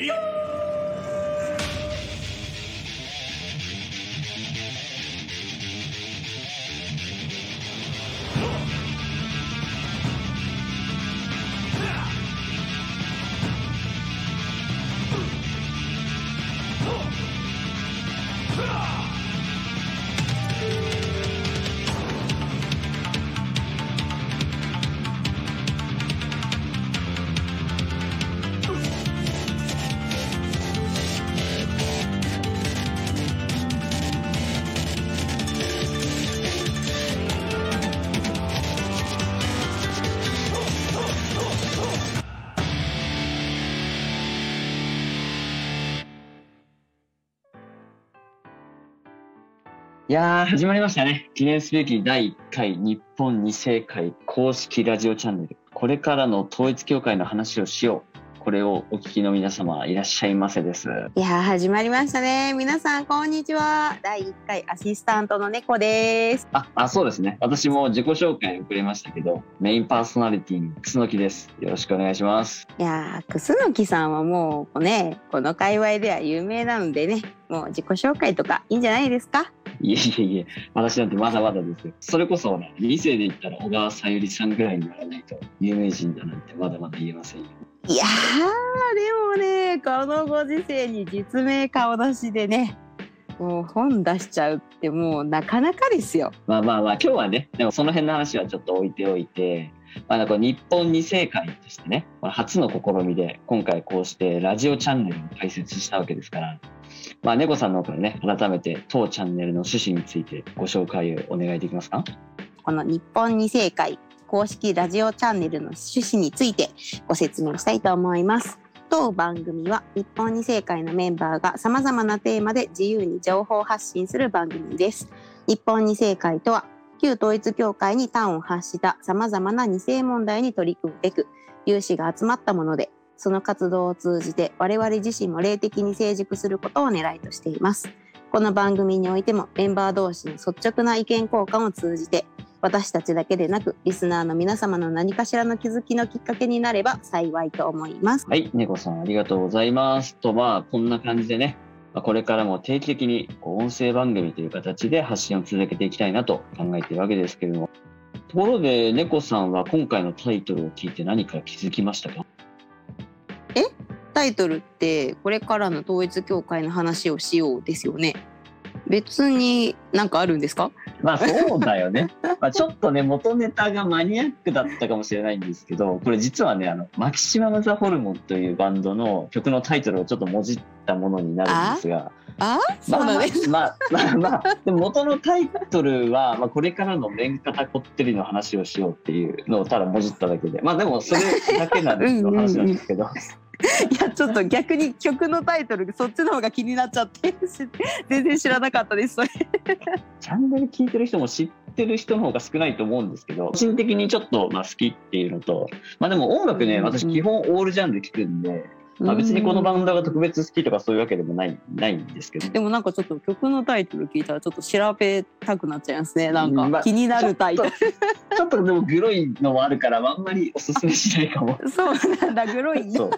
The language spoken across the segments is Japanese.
いやー、始まりましたね。記念すべき第1回日本二世会公式ラジオチャンネル。これからの統一教会の話をしよう。これをお聞きの皆様いらっしゃいませです。いやー始まりましたね。皆さんこんにちは。第1回アシスタントの猫です。あ、あ、そうですね。私も自己紹介遅れましたけど、メインパーソナリティの楠木です。よろしくお願いします。いやー楠木さんはもうねこの界隈では有名なのでねもう自己紹介とかいいんじゃないですか？いえいえいえ、私なんてまだまだですよ。それこそね、2世で言ったら小川さゆりさんぐらいにならないと有名人だなんてまだまだ言えませんよ。いやーでもねこのご時世に実名顔出しでねもう本出しちゃうってもうなかなかですよ。まあまあまあ、今日はね、でもその辺の話はちょっと置いておいて、まあ、なんか日本二世会としてね、まあ初の試みで、今回こうしてラジオチャンネルを開設したわけですから、まあ、猫さんの方からね、改めて当チャンネルの趣旨についてご紹介をお願いできますか？この日本二世会公式ラジオチャンネルの趣旨についてご説明したいと思います。当番組は日本二世会のメンバーが様々なテーマで自由に情報発信する番組です。日本二世会とは旧統一教会に端を発した様々な二世問題に取り組むべく有志が集まったものでその活動を通じて我々自身も霊的に成熟することを狙いとしています。この番組においてもメンバー同士の率直な意見交換を通じて私たちだけでなくリスナーの皆様の何かしらの気づきのきっかけになれば幸いと思います。はい、猫さんありがとうございます。と、まあ、こんな感じでね、まこれからも定期的にこう音声番組という形で発信を続けていきたいなと考えているわけですけれども、ところで猫さんは今回のタイトルを聞いて何か気づきましたか？え？タイトルってこれからの統一教会の話をしようですよね。別になんかあるんですか？まあそうだよね。まあちょっとね、元ネタがマニアックだったかもしれないんですけど、これ実はね、あの、マキシマム・ザ・ホルモンというバンドの曲のタイトルをちょっともじったものになるんですが、あ、そうなんです。まあまあまあ、まあ、でも元のタイトルは、まあ、これからの面方こってりの話をしようっていうのをただもじっただけで、まあでもそれだけなんですよ、話なんですけど。いやちょっと逆に曲のタイトルそっちの方が気になっちゃって全然知らなかったです。それ。チャンネル聞いてる人も知ってる人の方が少ないと思うんですけど、個人的にちょっとまあ好きっていうのと、まあでも音楽ね、うん。私基本オールジャンル聞くんで、まあ別にこのバンドが特別好きとかそういうわけでもない、ないんですけど。でもなんかちょっと曲のタイトル聞いたらちょっと調べたくなっちゃいますねなんまあか気になるタイトル。ちょっとでもグロいのもあるから、あんまりおすすめしないかも。そうなんだグロい。そう。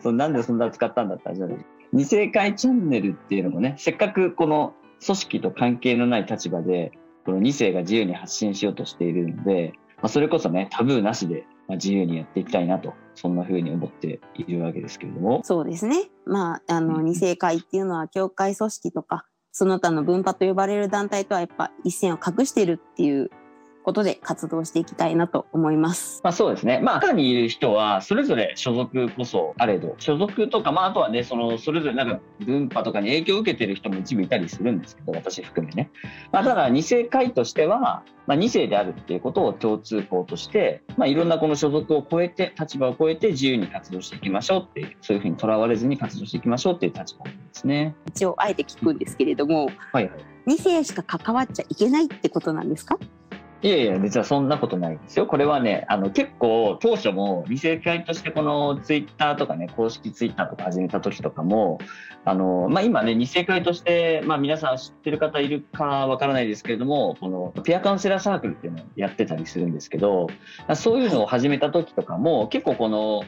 そうなんでそんな使ったんだったらじゃない。二世会チャンネルっていうのもね、せっかくこの組織と関係のない立場で、この二世が自由に発信しようとしているので、まあ、それこそね、タブーなしでまあ自由にやっていきたいなと、そんな風に思っているわけですけれども。そうですね。まあ、あの、うん二世会っていうのは、教会組織とか、その他の分派と呼ばれる団体とはやっぱ一線を画しているっていうことで活動していきたいなと思います。まあそうですね。まあ中にいる人は、それぞれ所属こそあれど、所属とか、まああとはね、その、それぞれなんか分派とかに影響を受けてる人も一部いたりするんですけど、私含めね。まあただ、二世会としては、まあ二世であるっていうことを共通項として、まあいろんなこの所属を超えて、立場を超えて自由に活動していきましょうっていう、そういうふうにとらわれずに活動していきましょうっていう立場なんですね。一応、あえて聞くんですけれども、はいはい。二世しか関わっちゃいけないってことなんですか？いやいや、実はそんなことないんですよ。これはね、あの結構当初も二世会としてこのツイッターとかね、公式ツイッターとか始めた時とかも、あの、まあ、今ね、二世会として、まあ、皆さん知ってる方いるかわからないですけれども、このピアカウンセラーサークルっていうのをやってたりするんですけど、そういうのを始めた時とかも、結構この、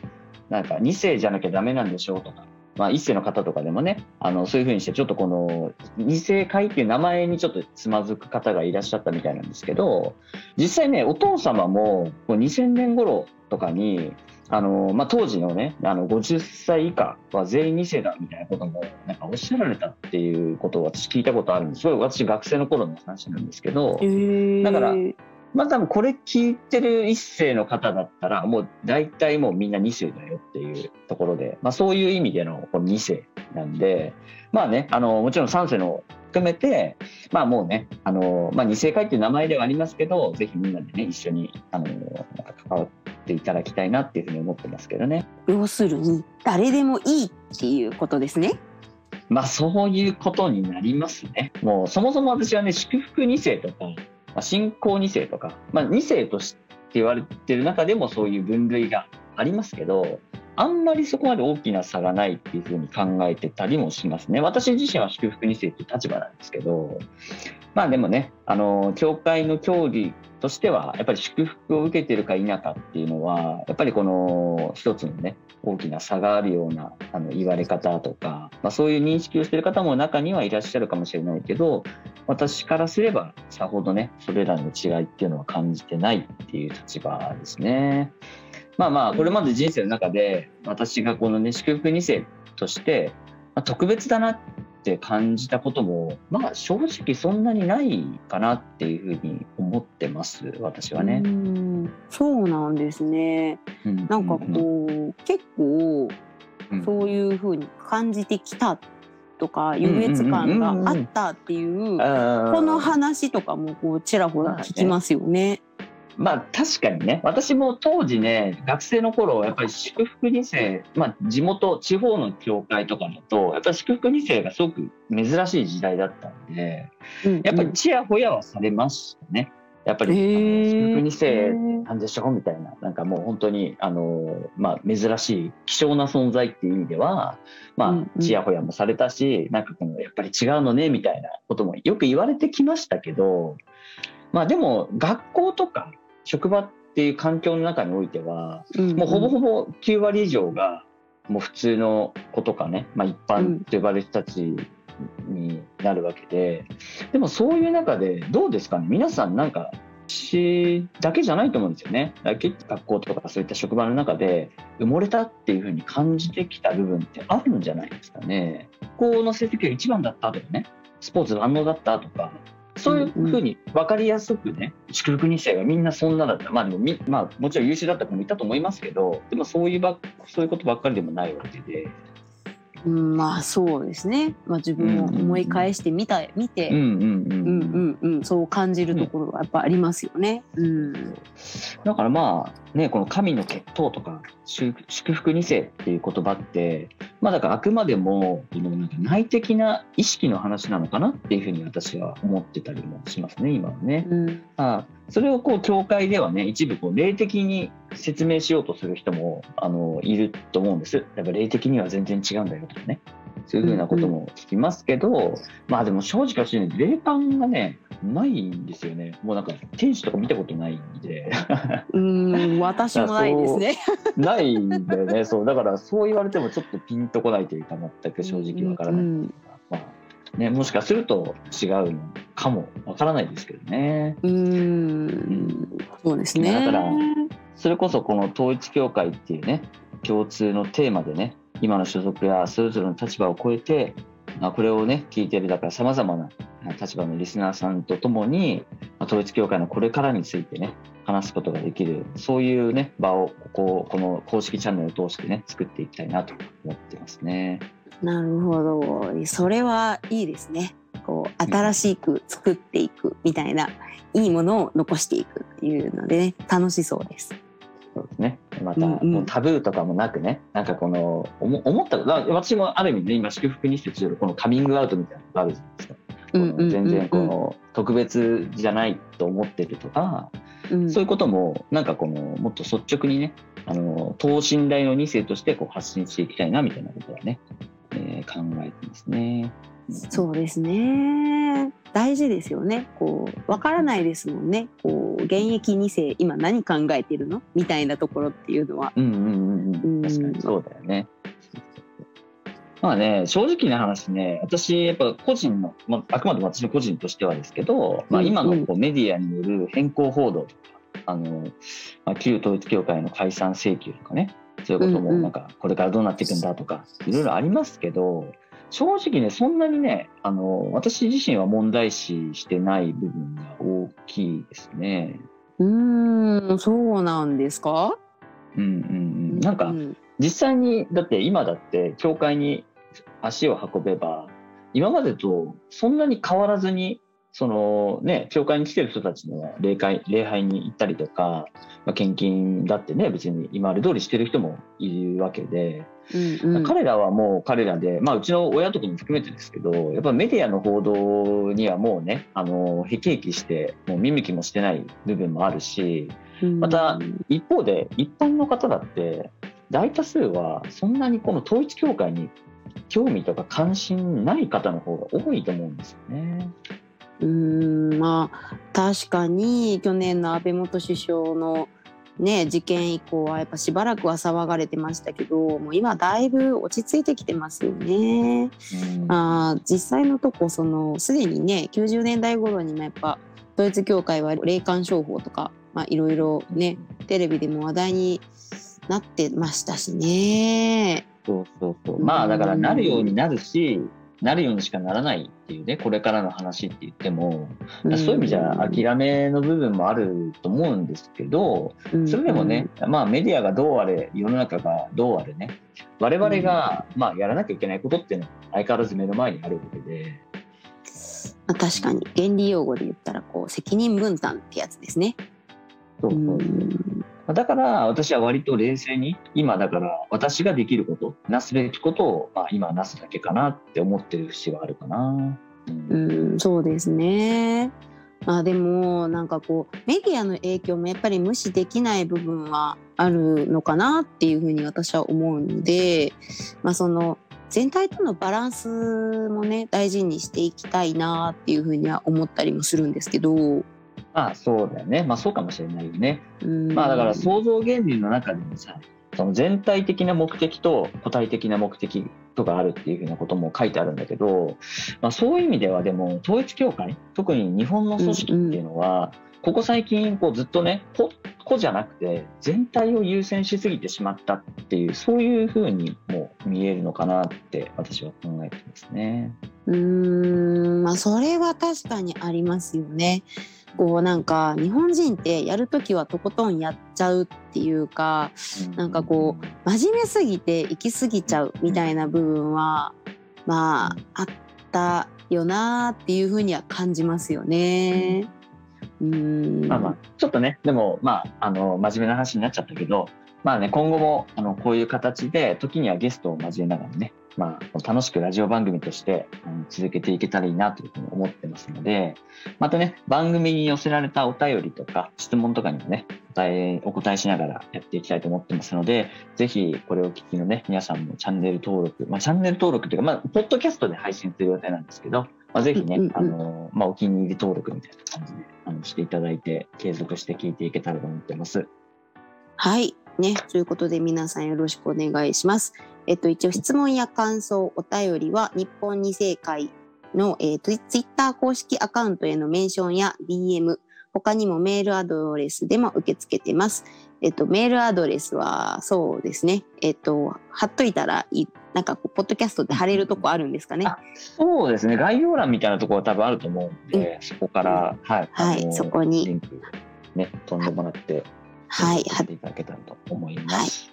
なんか二世じゃなきゃダメなんでしょうとか、まあ、一世の方とかでもねあのそういうふうにしてちょっとこの二世会っていう名前にちょっとつまずく方がいらっしゃったみたいなんですけど実際ねお父様もこう2000年頃とかにあのまあ、当時のねあの50歳以下は全員2世だみたいなこともなんかおっしゃられたっていうことを私聞いたことあるんです。ごい私学生の頃の話なんですけど、だからまあ多分これ聞いてる一世の方だったらもう大体もうみんな2世だよっていうところで、まあ、そういう意味でのこの2世なんでまあねあのもちろん3世の含めてまあもうねあの、まあ、二世会っていう名前ではありますけどぜひみんなでね一緒にあのなんか関わっていただきたいなっていうふうに思ってますけどね。要するに誰でもいいっていうことですね。まあそういうことになりますね。もうそもそも私はね祝福2世とか、まあ、信仰2世とか、まあ、2世として言われてる中でもそういう分類がありますけどあんまりそこまで大きな差がないっていうふうに考えてたりもしますね。私自身は祝福2世っていう立場なんですけど、まあでもね、あの、教会の教理としては、やっぱり祝福を受けてるか否かっていうのは、やっぱりこの一つのね、大きな差があるようなあの言われ方とか、まあ、そういう認識をしている方も中にはいらっしゃるかもしれないけど、私からすればさほどね、それらの違いっていうのは感じてないっていう立場ですね。まあまあ、これまで人生の中で、私がこのね、祝福2世として、まあ、特別だなっって感じたことも、まあ、正直そんなにないかなっていうふうに思ってます私はね。うそうなんですね。うん、なんかこう、結構そういうふうに感じてきたとか優越感があったっていうこの話とかもこうちらほら聞きますよね。まあ確かにね、私も当時ね、学生の頃、やっぱり祝福2世、まあ地元、地方の教会とかだと、やっぱり祝福2世がすごく珍しい時代だったんで、うんうん、やっぱりちやほやはされましたね。やっぱり、祝福2世なんでしょみたいな、なんかもう本当に、あの、まあ珍しい、希少な存在っていう意味では、まあ、ちやほやもされたし、なんかこの、やっぱり違うのね、みたいなこともよく言われてきましたけど、まあでも、学校とか、職場っていう環境の中においては、うんうん、もうほぼほぼ9割以上がもう普通の子とかね、まあ、一般と呼ばれる人たちになるわけで、でもそういう中でどうですかね？皆さんなんか私だけじゃないと思うんですよね。学校とかそういった職場の中で埋もれたっていうふうに感じてきた部分ってあるんじゃないですかね。学校の成績が一番だったとかね、スポーツ万能だったとか、そういうふうに分かりやすくね、祝福2世がみんなそんなだった。まあでもみ、まあもちろん優秀だった子もいたと思いますけど、でもそういうばそういうことばっかりでもないわけで。うん、まあそうですね、まあ、自分を思い返してみた、見て。そう感じるところはやっぱありますよね。うん、だからまあねこの神の血統とか祝福2世っていう言葉ってまあだからあくまでもこのなんか内的な意識の話なのかなっていうふうに私は思ってたりもしますね今はね。うん、あそれをこう教会ではね一部こう霊的に説明しようとする人もあのいると思うんです。やっぱ霊的には全然違うんだよとかね。そういうふうなことも聞きますけど、うんうん、まあでも正直私ね、霊感がね、ないんですよね。もうなんか天使とか見たことないんで。うん、私もないですね。ないんだよね。そう。だからそう言われてもちょっとピンとこないというか、全く正直わからない、うんうん、まあね、もしかすると違うのかもわからないですけどね。うん、そうですね。だから、それこそこの統一教会っていうね、共通のテーマでね、今の所属やそれぞれの立場を超えて、まあ、これをね聞いてるだからさまざまな立場のリスナーさんとともに、まあ、統一教会のこれからについてね話すことができるそういうね場をこここの公式チャンネルを通してね作っていきたいなと思ってますね。なるほどそれはいいですね。こう新しく作っていくみたいな、いいものを残していくっていうのでね楽しそうです。また、うんうん、タブーとかもなくね、なんかこの、思った、私もある意味ね、今、祝福にしてこのカミングアウトみたいなのがあるじゃないですか。全然この特別じゃないと思ってるとか、うん、そういうこともなんかこのもっと率直にねあの等身大の2世としてこう発信していきたいなみたいなことはね、えー、考えてますね。そうですね。大事ですよね。こう、わからないですもんね。こう、現役2世、今何考えてるの？みたいなところっていうのは。うんうんうん。うん、確かにそうだよね。まあね、正直な話ね、私、やっぱ個人の、まあ、あくまでも私の個人としてはですけど、まあ、今のこうメディアによる変更報道とか、あの、まあ、旧統一教会の解散請求とかね、そういうこともなんか、これからどうなっていくんだとか、いろいろありますけど、正直ね、そんなにね、あの、私自身は問題視してない部分が大きいですね。うーん、そうなんですか？うんうんうん。なんかう、ん実際に、だって今だって、教会に足を運べば、今までとそんなに変わらずに、そのね、教会に来てる人たちの礼拝、礼拝に行ったりとか、まあ、献金だってね、別に今まで通りしてる人もいるわけで、うんうん彼らはもう彼らで、まあ、うちの親とかも含めてですけど、やっぱメディアの報道にはもうね、あの、へきへきして、もう見向きもしてない部分もあるし、また一方で、一般の方だって、大多数はそんなにこの統一教会に興味とか関心ない方の方が多いと思うんですよね。うーんまあ確かに去年の安倍元首相のね事件以降はやっぱしばらくは騒がれてましたけどもう今だいぶ落ち着いてきてますよね。うんあー実際のとこそのすでにね90年代頃にもやっぱ統一教会は霊感商法とかまあいろいろねテレビでも話題になってましたしね。そうそうそう。まあだからなるようになるし、なるようにしかならないっていうね、これからの話って言っても、そういう意味じゃ諦めの部分もあると思うんですけど、それでもね、まあメディアがどうあれ、世の中がどうあれね、我々がまあやらなきゃいけないことっていうのは相変わらず目の前にあるわけで、まあ、確かに。原理用語で言ったらこう責任分担ってやつですね。そうそうそうだから私は割と冷静に、今だから私ができること、なすべきことを、まあ、今なすだけかなって思ってる節はあるかな。うん、そうですね。あでもなんかこうメディアの影響もやっぱり無視できない部分はあるのかなっていうふうに私は思うので、まあその全体とのバランスもね大事にしていきたいなっていうふうには思ったりもするんですけど。まあそうだよね。まあそうかもしれないよね。うんまあだから創造原理の中でもさ、その全体的な目的と個体的な目的とかあるっていうふうなことも書いてあるんだけど、まあそういう意味ではでも統一教会、特に日本の組織っていうのは、ここ最近こうずっとね、個個じゃなくて全体を優先しすぎてしまったっていう、そういうふうにも見えるのかなって私は考えてますね。うーんまあそれは確かにありますよね。こうなんか日本人ってやるときはとことんやっちゃうっていうかなんかこう真面目すぎて行き過ぎちゃうみたいな部分はまああったよなっていうふうには感じますよね。うーん。まあまあ、ちょっとね、でも、まあ、あの、真面目な話になっちゃったけど、まあね、今後も、あの、こういう形で、時にはゲストを交えながらね、まあ、楽しくラジオ番組として、続けていけたらいいなというふうに思ってますので、またね、番組に寄せられたお便りとか、質問とかにもね、お答え、お答えしながらやっていきたいと思ってますので、ぜひ、これをお聞きのね、皆さんもチャンネル登録、まあ、チャンネル登録というか、まあ、ポッドキャストで配信する予定なんですけど、まあ、ぜひね、うんうんうんあの、まあ、お気に入り登録みたいな感じで、あの、していただいて、継続して聞いていけたらと思ってます。はい。ね。ということで皆さんよろしくお願いします。えっと、一応質問や感想、お便りは日本二世会の、えー、ツイツイッター公式アカウントへのメンションや DM、他にもメールアドレスでも受け付けてます。えっと、メールアドレスはそうですね。えっと、貼っといたらいい、なんかこう、ポッドキャストで貼れるとこあるんですかね。あそうですね、概要欄みたいなところは多分あると思うんで、そこから、はい、はいそこにリンク、ね、飛んでもらって、はい。はやっていただけたらと思います。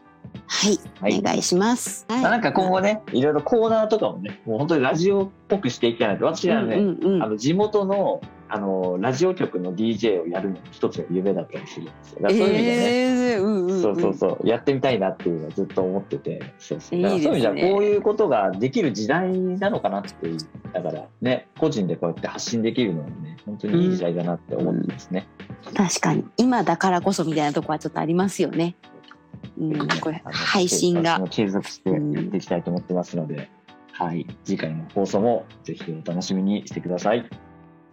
はい。はいお願いします。なんか今後ね、いろいろコーナーとかもね、もう本当にラジオっぽくしていきたいなと。私はね、うんうんうんあの地元のあのラジオ局の DJ をやるのも一つの夢だったりするんですよ。だからそういう意味でね、えーうんうん。んそうそうそう。やってみたいなっていうのはずっと思ってて。そうそうだからいいそういう意味じゃこういうことができる時代なのかなっていう。だからね個人でこうやって発信できるのはね本当にいい時代だなって思ってますね。確かに。今だからこそみたいなとこはちょっとありますよね。うん、これ配信が。継続してやっていきたいと思ってますので、はい。次回の放送もぜひお楽しみにしてください。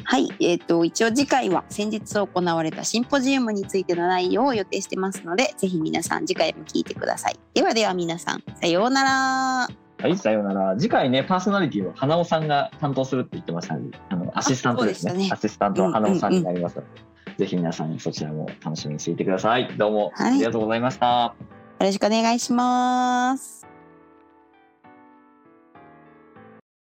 はい、えっ、と一応次回は先日行われたシンポジウムについての内容を予定してますので、ぜひ皆さん次回も聞いてください。ではでは皆さんさようなら。はい、さようなら。次回ね、パーソナリティは花尾さんが担当するって言ってましたので、あの、アシスタントですね。ねアシスタントは花尾さんになりますので、ぜひ皆さんそちらも楽しみにしていてください。どうも、はいありがとうございました。よろしくお願いします。